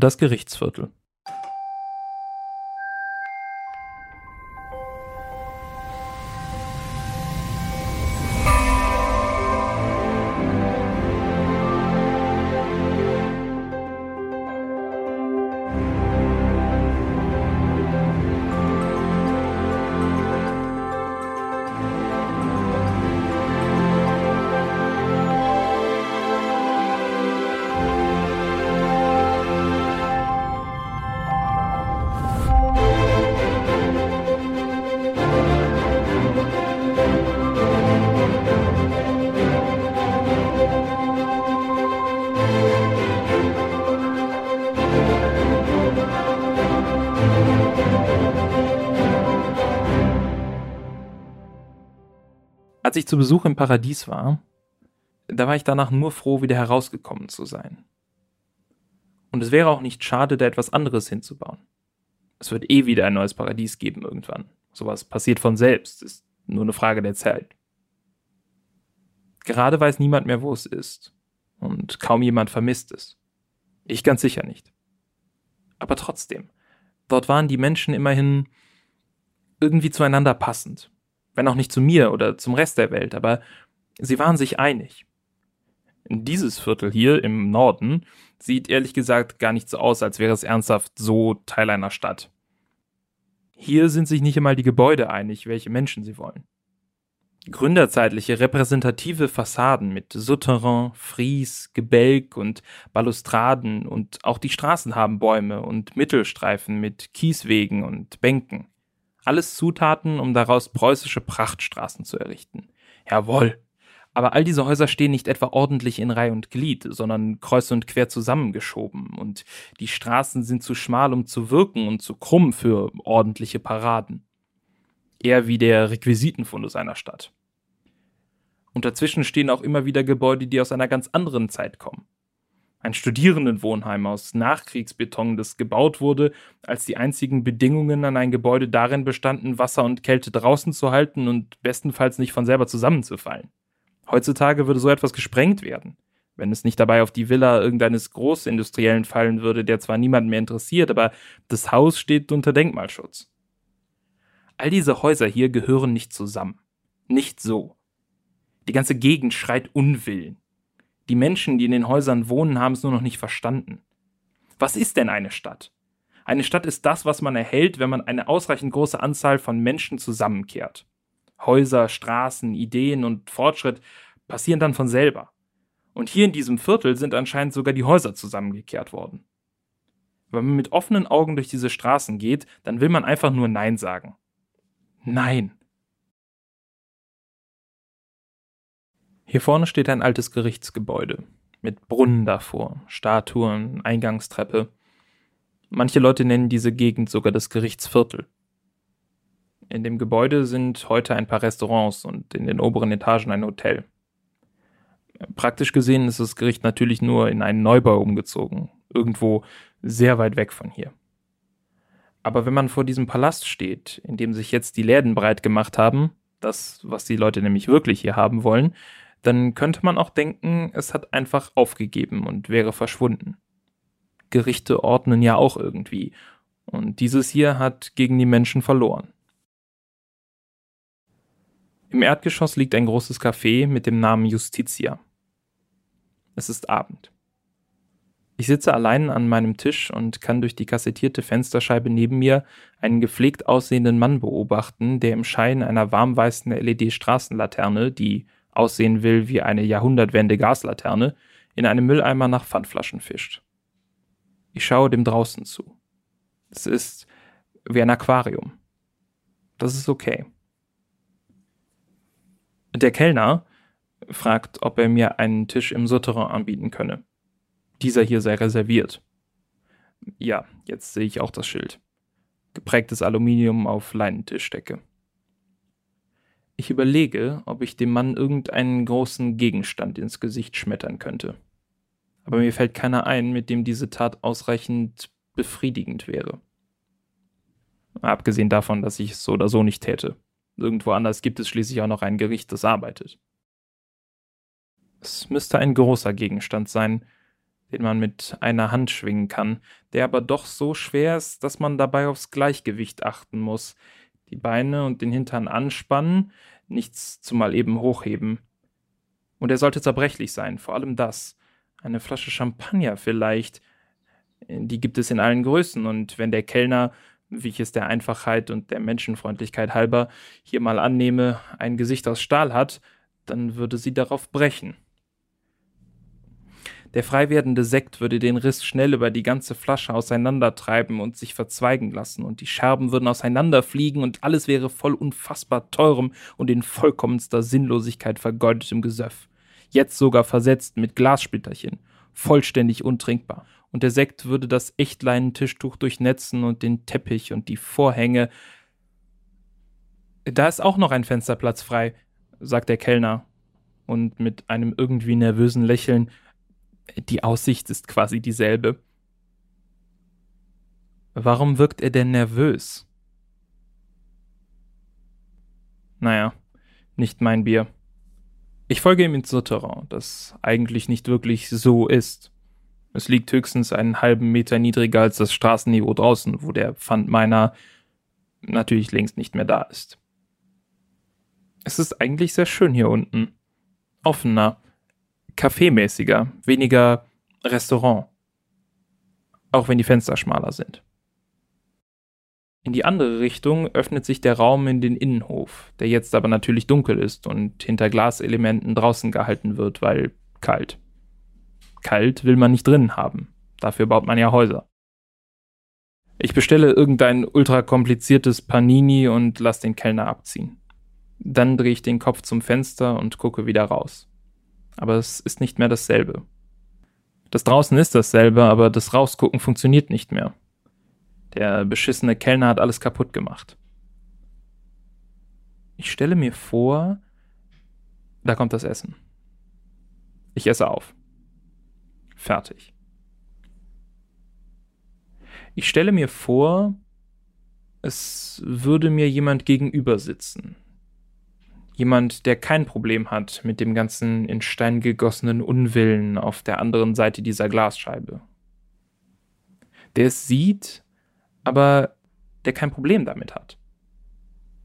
Das Gerichtsviertel. Als ich zu Besuch im Paradies war, da war ich danach nur froh, wieder herausgekommen zu sein. Und es wäre auch nicht schade, da etwas anderes hinzubauen. Es wird eh wieder ein neues Paradies geben irgendwann. Sowas passiert von selbst, ist nur eine Frage der Zeit. Gerade weiß niemand mehr, wo es ist. Und kaum jemand vermisst es. Ich ganz sicher nicht. Aber trotzdem, dort waren die Menschen immerhin irgendwie zueinander passend wenn auch nicht zu mir oder zum Rest der Welt, aber sie waren sich einig. Dieses Viertel hier im Norden sieht ehrlich gesagt gar nicht so aus, als wäre es ernsthaft so Teil einer Stadt. Hier sind sich nicht einmal die Gebäude einig, welche Menschen sie wollen. Gründerzeitliche repräsentative Fassaden mit Souterrain, Fries, Gebälk und Balustraden und auch die Straßen haben Bäume und Mittelstreifen mit Kieswegen und Bänken. Alles Zutaten, um daraus preußische Prachtstraßen zu errichten. Jawohl. Aber all diese Häuser stehen nicht etwa ordentlich in Reih und Glied, sondern kreuz und quer zusammengeschoben, und die Straßen sind zu schmal, um zu wirken, und zu krumm für ordentliche Paraden. Eher wie der Requisitenfundus einer Stadt. Und dazwischen stehen auch immer wieder Gebäude, die aus einer ganz anderen Zeit kommen ein Studierendenwohnheim aus Nachkriegsbeton, das gebaut wurde, als die einzigen Bedingungen an ein Gebäude darin bestanden, Wasser und Kälte draußen zu halten und bestenfalls nicht von selber zusammenzufallen. Heutzutage würde so etwas gesprengt werden, wenn es nicht dabei auf die Villa irgendeines Großindustriellen fallen würde, der zwar niemanden mehr interessiert, aber das Haus steht unter Denkmalschutz. All diese Häuser hier gehören nicht zusammen. Nicht so. Die ganze Gegend schreit Unwillen. Die Menschen, die in den Häusern wohnen, haben es nur noch nicht verstanden. Was ist denn eine Stadt? Eine Stadt ist das, was man erhält, wenn man eine ausreichend große Anzahl von Menschen zusammenkehrt. Häuser, Straßen, Ideen und Fortschritt passieren dann von selber. Und hier in diesem Viertel sind anscheinend sogar die Häuser zusammengekehrt worden. Wenn man mit offenen Augen durch diese Straßen geht, dann will man einfach nur Nein sagen. Nein. Hier vorne steht ein altes Gerichtsgebäude mit Brunnen davor, Statuen, Eingangstreppe. Manche Leute nennen diese Gegend sogar das Gerichtsviertel. In dem Gebäude sind heute ein paar Restaurants und in den oberen Etagen ein Hotel. Praktisch gesehen ist das Gericht natürlich nur in einen Neubau umgezogen, irgendwo sehr weit weg von hier. Aber wenn man vor diesem Palast steht, in dem sich jetzt die Läden breit gemacht haben, das, was die Leute nämlich wirklich hier haben wollen, dann könnte man auch denken, es hat einfach aufgegeben und wäre verschwunden. Gerichte ordnen ja auch irgendwie, und dieses hier hat gegen die Menschen verloren. Im Erdgeschoss liegt ein großes Café mit dem Namen Justitia. Es ist Abend. Ich sitze allein an meinem Tisch und kann durch die kassettierte Fensterscheibe neben mir einen gepflegt aussehenden Mann beobachten, der im Schein einer warmweißen LED-Straßenlaterne, die aussehen will wie eine Jahrhundertwende-Gaslaterne, in einem Mülleimer nach Pfandflaschen fischt. Ich schaue dem draußen zu. Es ist wie ein Aquarium. Das ist okay. Der Kellner fragt, ob er mir einen Tisch im Souterrain anbieten könne. Dieser hier sei reserviert. Ja, jetzt sehe ich auch das Schild. Geprägtes Aluminium auf Leinentischdecke. Ich überlege, ob ich dem Mann irgendeinen großen Gegenstand ins Gesicht schmettern könnte. Aber mir fällt keiner ein, mit dem diese Tat ausreichend befriedigend wäre. Abgesehen davon, dass ich es so oder so nicht täte. Irgendwo anders gibt es schließlich auch noch ein Gericht, das arbeitet. Es müsste ein großer Gegenstand sein, den man mit einer Hand schwingen kann, der aber doch so schwer ist, dass man dabei aufs Gleichgewicht achten muss. Die Beine und den Hintern anspannen, nichts zumal eben hochheben. Und er sollte zerbrechlich sein, vor allem das. Eine Flasche Champagner vielleicht. Die gibt es in allen Größen, und wenn der Kellner, wie ich es der Einfachheit und der Menschenfreundlichkeit halber hier mal annehme, ein Gesicht aus Stahl hat, dann würde sie darauf brechen. Der frei werdende Sekt würde den Riss schnell über die ganze Flasche auseinandertreiben und sich verzweigen lassen, und die Scherben würden auseinanderfliegen, und alles wäre voll unfassbar teurem und in vollkommenster Sinnlosigkeit vergeudetem Gesöff. Jetzt sogar versetzt mit Glassplitterchen, vollständig untrinkbar. Und der Sekt würde das Echtleinentischtuch durchnetzen und den Teppich und die Vorhänge. Da ist auch noch ein Fensterplatz frei, sagt der Kellner. Und mit einem irgendwie nervösen Lächeln die Aussicht ist quasi dieselbe. Warum wirkt er denn nervös? Naja, nicht mein Bier. Ich folge ihm ins Souterrain, das eigentlich nicht wirklich so ist. Es liegt höchstens einen halben Meter niedriger als das Straßenniveau draußen, wo der Pfand meiner natürlich längst nicht mehr da ist. Es ist eigentlich sehr schön hier unten. Offener, kaffeemäßiger, weniger Restaurant. Auch wenn die Fenster schmaler sind. In die andere Richtung öffnet sich der Raum in den Innenhof, der jetzt aber natürlich dunkel ist und hinter Glaselementen draußen gehalten wird, weil kalt. Kalt will man nicht drin haben. Dafür baut man ja Häuser. Ich bestelle irgendein ultra kompliziertes Panini und lass den Kellner abziehen. Dann drehe ich den Kopf zum Fenster und gucke wieder raus aber es ist nicht mehr dasselbe. Das draußen ist dasselbe, aber das Rausgucken funktioniert nicht mehr. Der beschissene Kellner hat alles kaputt gemacht. Ich stelle mir vor, da kommt das Essen. Ich esse auf. Fertig. Ich stelle mir vor, es würde mir jemand gegenüber sitzen, Jemand, der kein Problem hat mit dem ganzen in Stein gegossenen Unwillen auf der anderen Seite dieser Glasscheibe. Der es sieht, aber der kein Problem damit hat.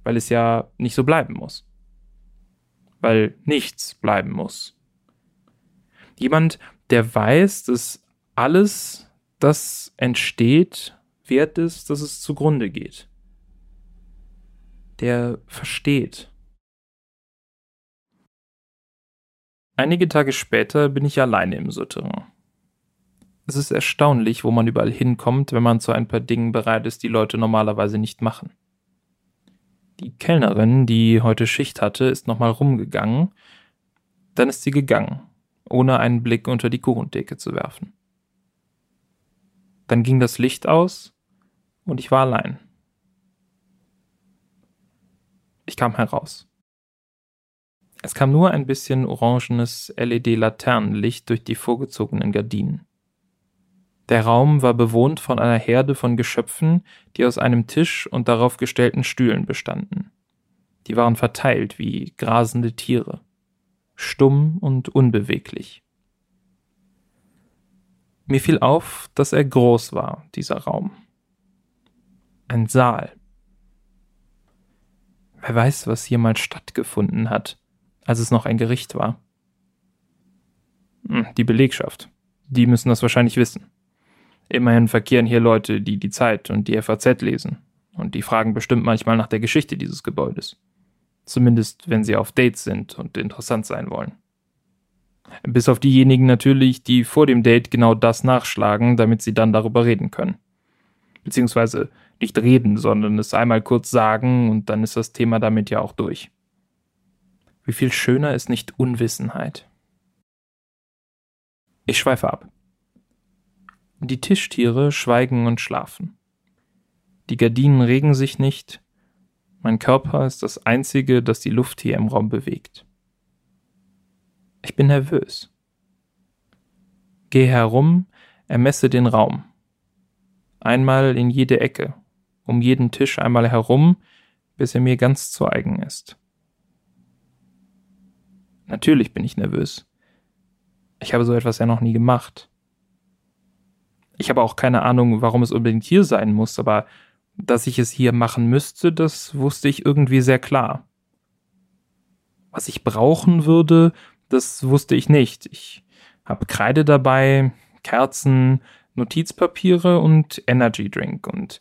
Weil es ja nicht so bleiben muss. Weil nichts bleiben muss. Jemand, der weiß, dass alles, das entsteht, wert ist, dass es zugrunde geht. Der versteht Einige Tage später bin ich alleine im Souterrain. Es ist erstaunlich, wo man überall hinkommt, wenn man zu ein paar Dingen bereit ist, die Leute normalerweise nicht machen. Die Kellnerin, die heute Schicht hatte, ist nochmal rumgegangen, dann ist sie gegangen, ohne einen Blick unter die Kuchentheke zu werfen. Dann ging das Licht aus und ich war allein. Ich kam heraus. Es kam nur ein bisschen orangenes LED-Laternenlicht durch die vorgezogenen Gardinen. Der Raum war bewohnt von einer Herde von Geschöpfen, die aus einem Tisch und darauf gestellten Stühlen bestanden. Die waren verteilt wie grasende Tiere, stumm und unbeweglich. Mir fiel auf, dass er groß war, dieser Raum. Ein Saal. Wer weiß, was hier mal stattgefunden hat als es noch ein Gericht war. Hm, die Belegschaft. Die müssen das wahrscheinlich wissen. Immerhin verkehren hier Leute, die die Zeit und die FAZ lesen. Und die fragen bestimmt manchmal nach der Geschichte dieses Gebäudes. Zumindest, wenn sie auf Dates sind und interessant sein wollen. Bis auf diejenigen natürlich, die vor dem Date genau das nachschlagen, damit sie dann darüber reden können. Beziehungsweise nicht reden, sondern es einmal kurz sagen und dann ist das Thema damit ja auch durch. Wie viel schöner ist nicht Unwissenheit? Ich schweife ab. Die Tischtiere schweigen und schlafen. Die Gardinen regen sich nicht. Mein Körper ist das einzige, das die Luft hier im Raum bewegt. Ich bin nervös. Gehe herum, ermesse den Raum. Einmal in jede Ecke, um jeden Tisch einmal herum, bis er mir ganz zu eigen ist. Natürlich bin ich nervös. Ich habe so etwas ja noch nie gemacht. Ich habe auch keine Ahnung, warum es unbedingt hier sein muss, aber dass ich es hier machen müsste, das wusste ich irgendwie sehr klar. Was ich brauchen würde, das wusste ich nicht. Ich habe Kreide dabei, Kerzen, Notizpapiere und Energy Drink und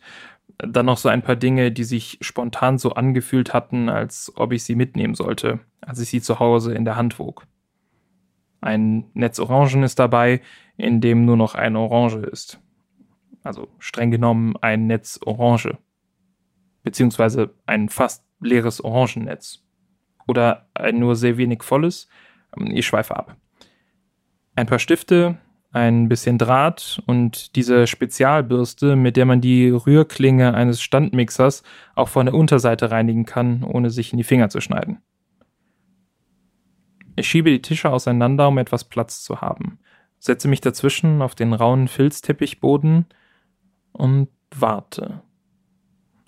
dann noch so ein paar Dinge, die sich spontan so angefühlt hatten, als ob ich sie mitnehmen sollte, als ich sie zu Hause in der Hand wog. Ein Netz Orangen ist dabei, in dem nur noch eine Orange ist. Also streng genommen ein Netz Orange. Beziehungsweise ein fast leeres Orangennetz. Oder ein nur sehr wenig volles. Ich schweife ab. Ein paar Stifte, ein bisschen Draht und diese Spezialbürste, mit der man die Rührklinge eines Standmixers auch von der Unterseite reinigen kann, ohne sich in die Finger zu schneiden. Ich schiebe die Tische auseinander, um etwas Platz zu haben, setze mich dazwischen auf den rauen Filzteppichboden und warte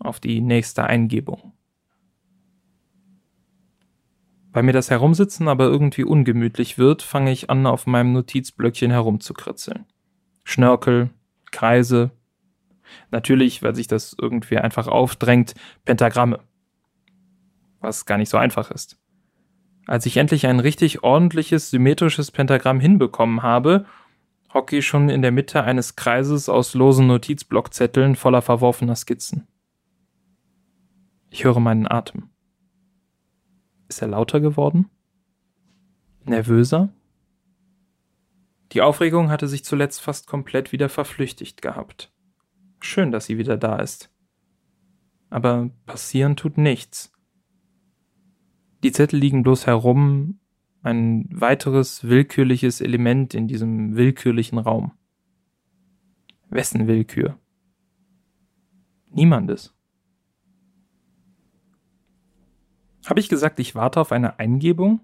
auf die nächste Eingebung. Weil mir das Herumsitzen aber irgendwie ungemütlich wird, fange ich an, auf meinem Notizblöckchen herumzukritzeln. Schnörkel, Kreise. Natürlich, weil sich das irgendwie einfach aufdrängt, Pentagramme. Was gar nicht so einfach ist. Als ich endlich ein richtig ordentliches, symmetrisches Pentagramm hinbekommen habe, hocke ich schon in der Mitte eines Kreises aus losen Notizblockzetteln voller verworfener Skizzen. Ich höre meinen Atem. Ist er lauter geworden? Nervöser? Die Aufregung hatte sich zuletzt fast komplett wieder verflüchtigt gehabt. Schön, dass sie wieder da ist. Aber passieren tut nichts. Die Zettel liegen bloß herum, ein weiteres willkürliches Element in diesem willkürlichen Raum. Wessen Willkür? Niemandes. Habe ich gesagt, ich warte auf eine Eingebung?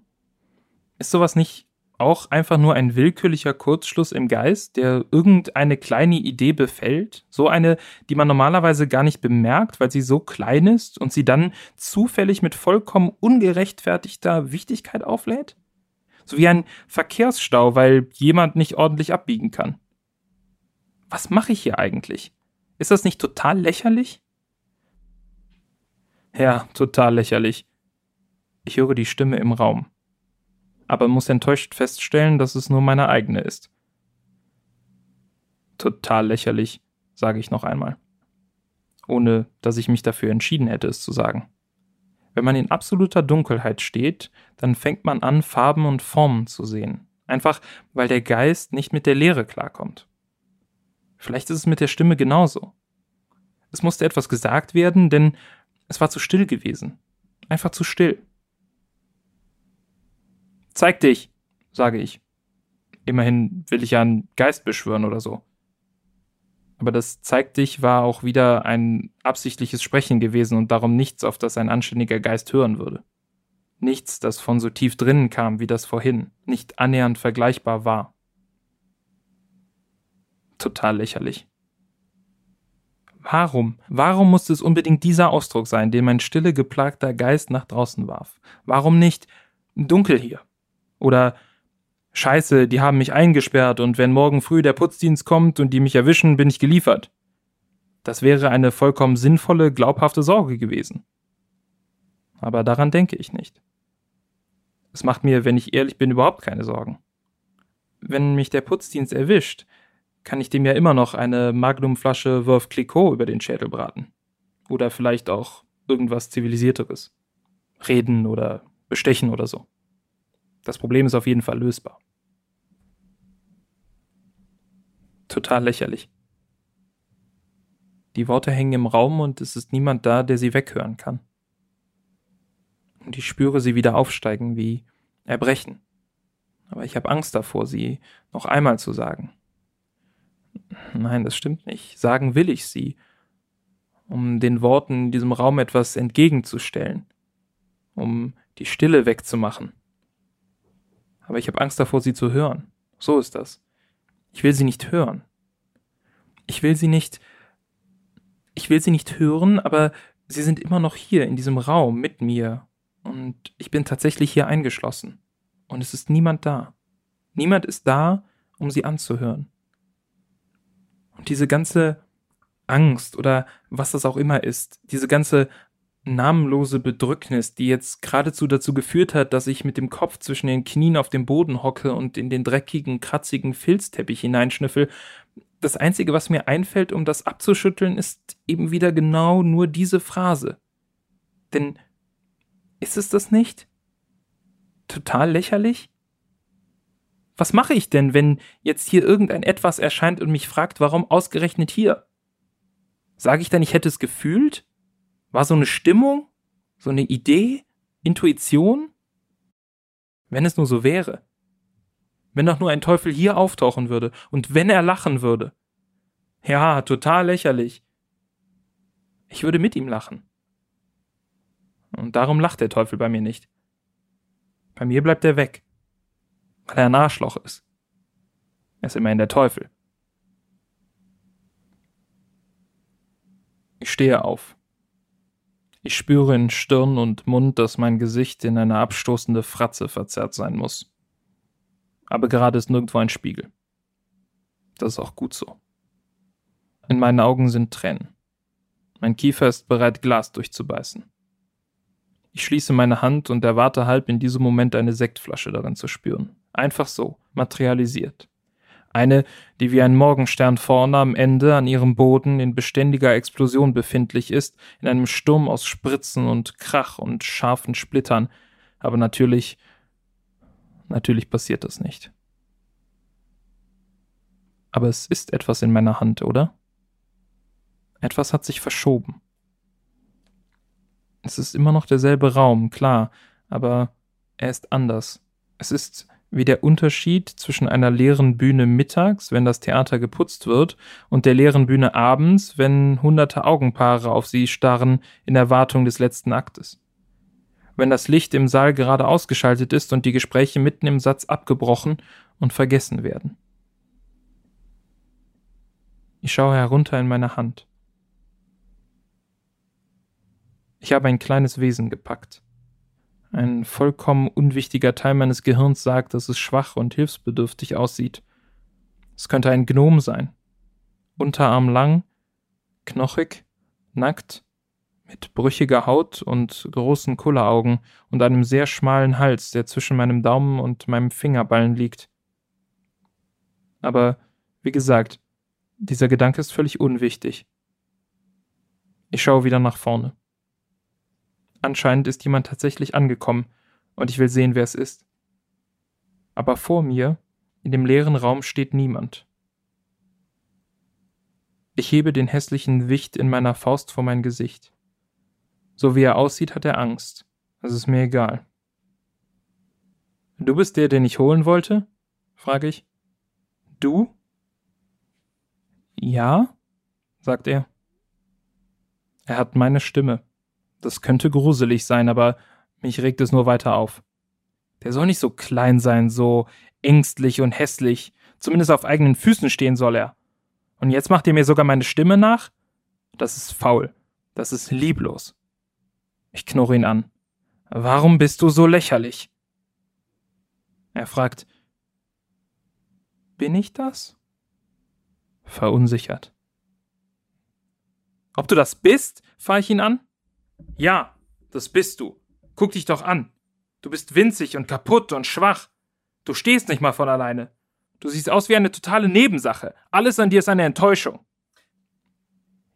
Ist sowas nicht auch einfach nur ein willkürlicher Kurzschluss im Geist, der irgendeine kleine Idee befällt? So eine, die man normalerweise gar nicht bemerkt, weil sie so klein ist und sie dann zufällig mit vollkommen ungerechtfertigter Wichtigkeit auflädt? So wie ein Verkehrsstau, weil jemand nicht ordentlich abbiegen kann. Was mache ich hier eigentlich? Ist das nicht total lächerlich? Ja, total lächerlich. Ich höre die Stimme im Raum, aber muss enttäuscht feststellen, dass es nur meine eigene ist. Total lächerlich, sage ich noch einmal, ohne dass ich mich dafür entschieden hätte, es zu sagen. Wenn man in absoluter Dunkelheit steht, dann fängt man an, Farben und Formen zu sehen, einfach weil der Geist nicht mit der Leere klarkommt. Vielleicht ist es mit der Stimme genauso. Es musste etwas gesagt werden, denn es war zu still gewesen. Einfach zu still. Zeig dich, sage ich. Immerhin will ich ja einen Geist beschwören oder so. Aber das Zeig dich war auch wieder ein absichtliches Sprechen gewesen und darum nichts, auf das ein anständiger Geist hören würde. Nichts, das von so tief drinnen kam wie das vorhin, nicht annähernd vergleichbar war. Total lächerlich. Warum? Warum musste es unbedingt dieser Ausdruck sein, den mein stille, geplagter Geist nach draußen warf? Warum nicht dunkel hier? Oder Scheiße, die haben mich eingesperrt und wenn morgen früh der Putzdienst kommt und die mich erwischen, bin ich geliefert. Das wäre eine vollkommen sinnvolle, glaubhafte Sorge gewesen. Aber daran denke ich nicht. Es macht mir, wenn ich ehrlich bin, überhaupt keine Sorgen. Wenn mich der Putzdienst erwischt, kann ich dem ja immer noch eine Magnumflasche Wurf Clicquot über den Schädel braten. Oder vielleicht auch irgendwas Zivilisierteres. Reden oder bestechen oder so. Das Problem ist auf jeden Fall lösbar. Total lächerlich. Die Worte hängen im Raum und es ist niemand da, der sie weghören kann. Und ich spüre sie wieder aufsteigen wie Erbrechen. Aber ich habe Angst davor, sie noch einmal zu sagen. Nein, das stimmt nicht. Sagen will ich sie, um den Worten in diesem Raum etwas entgegenzustellen, um die Stille wegzumachen aber ich habe Angst davor, sie zu hören. So ist das. Ich will sie nicht hören. Ich will sie nicht. Ich will sie nicht hören, aber sie sind immer noch hier in diesem Raum mit mir. Und ich bin tatsächlich hier eingeschlossen. Und es ist niemand da. Niemand ist da, um sie anzuhören. Und diese ganze Angst oder was das auch immer ist, diese ganze namenlose Bedrücknis, die jetzt geradezu dazu geführt hat, dass ich mit dem Kopf zwischen den Knien auf dem Boden hocke und in den dreckigen, kratzigen Filzteppich hineinschnüffel. Das Einzige, was mir einfällt, um das abzuschütteln, ist eben wieder genau nur diese Phrase. Denn ist es das nicht? Total lächerlich? Was mache ich denn, wenn jetzt hier irgendein etwas erscheint und mich fragt, warum ausgerechnet hier? Sage ich dann, ich hätte es gefühlt? War so eine Stimmung? So eine Idee? Intuition? Wenn es nur so wäre. Wenn doch nur ein Teufel hier auftauchen würde und wenn er lachen würde. Ja, total lächerlich. Ich würde mit ihm lachen. Und darum lacht der Teufel bei mir nicht. Bei mir bleibt er weg. Weil er ein Arschloch ist. Er ist immerhin der Teufel. Ich stehe auf. Ich spüre in Stirn und Mund, dass mein Gesicht in eine abstoßende Fratze verzerrt sein muss. Aber gerade ist nirgendwo ein Spiegel. Das ist auch gut so. In meinen Augen sind Tränen. Mein Kiefer ist bereit, Glas durchzubeißen. Ich schließe meine Hand und erwarte halb in diesem Moment eine Sektflasche darin zu spüren. Einfach so, materialisiert. Eine, die wie ein Morgenstern vorne am Ende an ihrem Boden in beständiger Explosion befindlich ist, in einem Sturm aus Spritzen und Krach und scharfen Splittern. Aber natürlich, natürlich passiert das nicht. Aber es ist etwas in meiner Hand, oder? Etwas hat sich verschoben. Es ist immer noch derselbe Raum, klar, aber er ist anders. Es ist wie der Unterschied zwischen einer leeren Bühne mittags, wenn das Theater geputzt wird, und der leeren Bühne abends, wenn hunderte Augenpaare auf sie starren in Erwartung des letzten Aktes. Wenn das Licht im Saal gerade ausgeschaltet ist und die Gespräche mitten im Satz abgebrochen und vergessen werden. Ich schaue herunter in meine Hand. Ich habe ein kleines Wesen gepackt. Ein vollkommen unwichtiger Teil meines Gehirns sagt, dass es schwach und hilfsbedürftig aussieht. Es könnte ein Gnom sein. Unterarm lang, knochig, nackt, mit brüchiger Haut und großen Kulleraugen und einem sehr schmalen Hals, der zwischen meinem Daumen und meinem Fingerballen liegt. Aber, wie gesagt, dieser Gedanke ist völlig unwichtig. Ich schaue wieder nach vorne. Anscheinend ist jemand tatsächlich angekommen, und ich will sehen, wer es ist. Aber vor mir, in dem leeren Raum, steht niemand. Ich hebe den hässlichen Wicht in meiner Faust vor mein Gesicht. So wie er aussieht, hat er Angst. Es ist mir egal. Du bist der, den ich holen wollte? frage ich. Du? Ja? sagt er. Er hat meine Stimme. Das könnte gruselig sein, aber mich regt es nur weiter auf. Der soll nicht so klein sein, so ängstlich und hässlich. Zumindest auf eigenen Füßen stehen soll er. Und jetzt macht ihr mir sogar meine Stimme nach? Das ist faul. Das ist lieblos. Ich knurre ihn an. Warum bist du so lächerlich? Er fragt, bin ich das? Verunsichert. Ob du das bist? fahre ich ihn an. Ja, das bist du. Guck dich doch an. Du bist winzig und kaputt und schwach. Du stehst nicht mal von alleine. Du siehst aus wie eine totale Nebensache. Alles an dir ist eine Enttäuschung.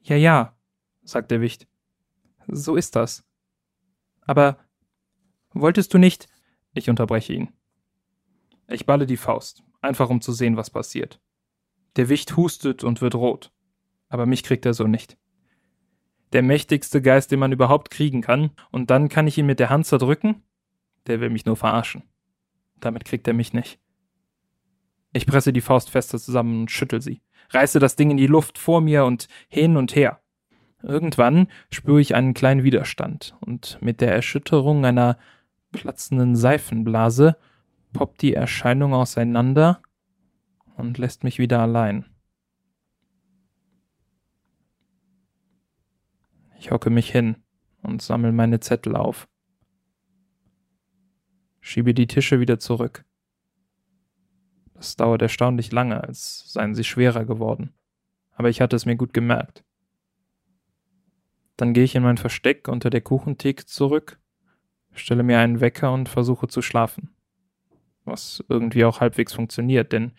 Ja, ja, sagt der Wicht. So ist das. Aber wolltest du nicht. Ich unterbreche ihn. Ich balle die Faust, einfach um zu sehen, was passiert. Der Wicht hustet und wird rot. Aber mich kriegt er so nicht der mächtigste Geist, den man überhaupt kriegen kann, und dann kann ich ihn mit der Hand zerdrücken? Der will mich nur verarschen. Damit kriegt er mich nicht. Ich presse die Faust fester zusammen und schüttel sie, reiße das Ding in die Luft vor mir und hin und her. Irgendwann spüre ich einen kleinen Widerstand, und mit der Erschütterung einer platzenden Seifenblase poppt die Erscheinung auseinander und lässt mich wieder allein. Ich hocke mich hin und sammle meine Zettel auf. Schiebe die Tische wieder zurück. Das dauert erstaunlich lange, als seien sie schwerer geworden. aber ich hatte es mir gut gemerkt. Dann gehe ich in mein Versteck unter der Kuchentheke zurück, stelle mir einen Wecker und versuche zu schlafen. Was irgendwie auch halbwegs funktioniert, denn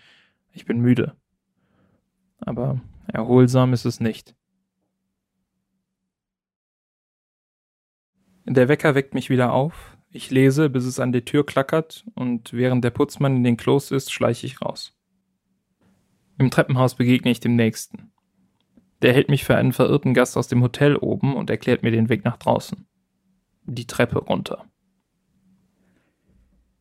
ich bin müde. Aber erholsam ist es nicht. Der Wecker weckt mich wieder auf. Ich lese, bis es an die Tür klackert, und während der Putzmann in den Klos ist, schleiche ich raus. Im Treppenhaus begegne ich dem Nächsten. Der hält mich für einen verirrten Gast aus dem Hotel oben und erklärt mir den Weg nach draußen. Die Treppe runter.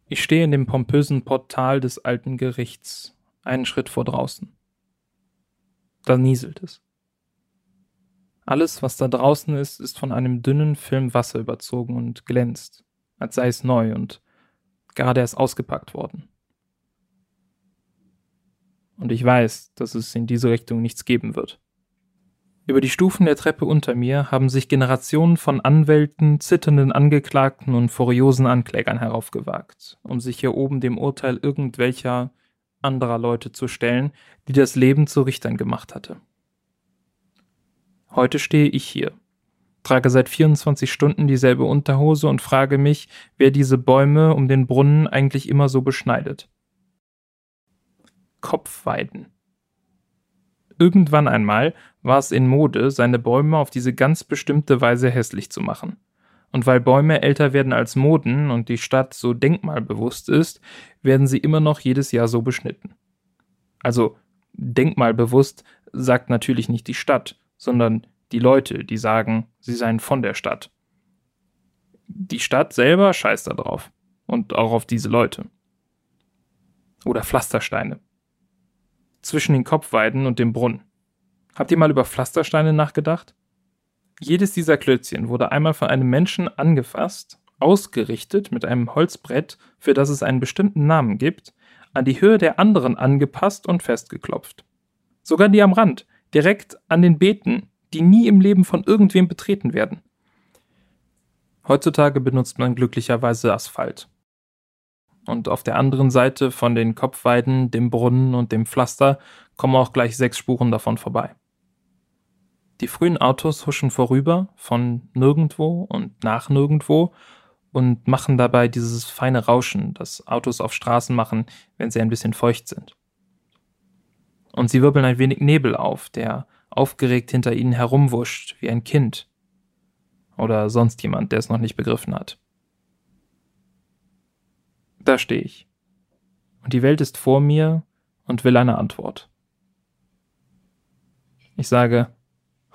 Ich stehe in dem pompösen Portal des alten Gerichts, einen Schritt vor draußen. Da nieselt es. Alles, was da draußen ist, ist von einem dünnen Film Wasser überzogen und glänzt, als sei es neu und gerade erst ausgepackt worden. Und ich weiß, dass es in diese Richtung nichts geben wird. Über die Stufen der Treppe unter mir haben sich Generationen von Anwälten, zitternden Angeklagten und furiosen Anklägern heraufgewagt, um sich hier oben dem Urteil irgendwelcher anderer Leute zu stellen, die das Leben zu Richtern gemacht hatte. Heute stehe ich hier, trage seit 24 Stunden dieselbe Unterhose und frage mich, wer diese Bäume um den Brunnen eigentlich immer so beschneidet. Kopfweiden. Irgendwann einmal war es in Mode, seine Bäume auf diese ganz bestimmte Weise hässlich zu machen. Und weil Bäume älter werden als Moden und die Stadt so denkmalbewusst ist, werden sie immer noch jedes Jahr so beschnitten. Also denkmalbewusst sagt natürlich nicht die Stadt, sondern die Leute, die sagen, sie seien von der Stadt. Die Stadt selber scheißt da drauf. Und auch auf diese Leute. Oder Pflastersteine zwischen den Kopfweiden und dem Brunnen. Habt ihr mal über Pflastersteine nachgedacht? Jedes dieser Klötzchen wurde einmal von einem Menschen angefasst, ausgerichtet mit einem Holzbrett, für das es einen bestimmten Namen gibt, an die Höhe der anderen angepasst und festgeklopft. Sogar die am Rand, direkt an den Beeten, die nie im Leben von irgendwem betreten werden. Heutzutage benutzt man glücklicherweise Asphalt und auf der anderen Seite von den Kopfweiden, dem Brunnen und dem Pflaster kommen auch gleich sechs Spuren davon vorbei. Die frühen Autos huschen vorüber, von nirgendwo und nach nirgendwo und machen dabei dieses feine Rauschen, das Autos auf Straßen machen, wenn sie ein bisschen feucht sind. Und sie wirbeln ein wenig Nebel auf, der aufgeregt hinter ihnen herumwuscht, wie ein Kind. Oder sonst jemand, der es noch nicht begriffen hat. Da stehe ich. Und die Welt ist vor mir und will eine Antwort. Ich sage,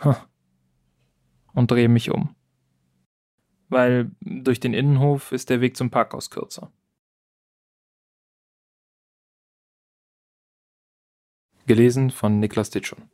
huh, und drehe mich um. Weil durch den Innenhof ist der Weg zum Parkhaus kürzer. Gelesen von Niklas Ditschun.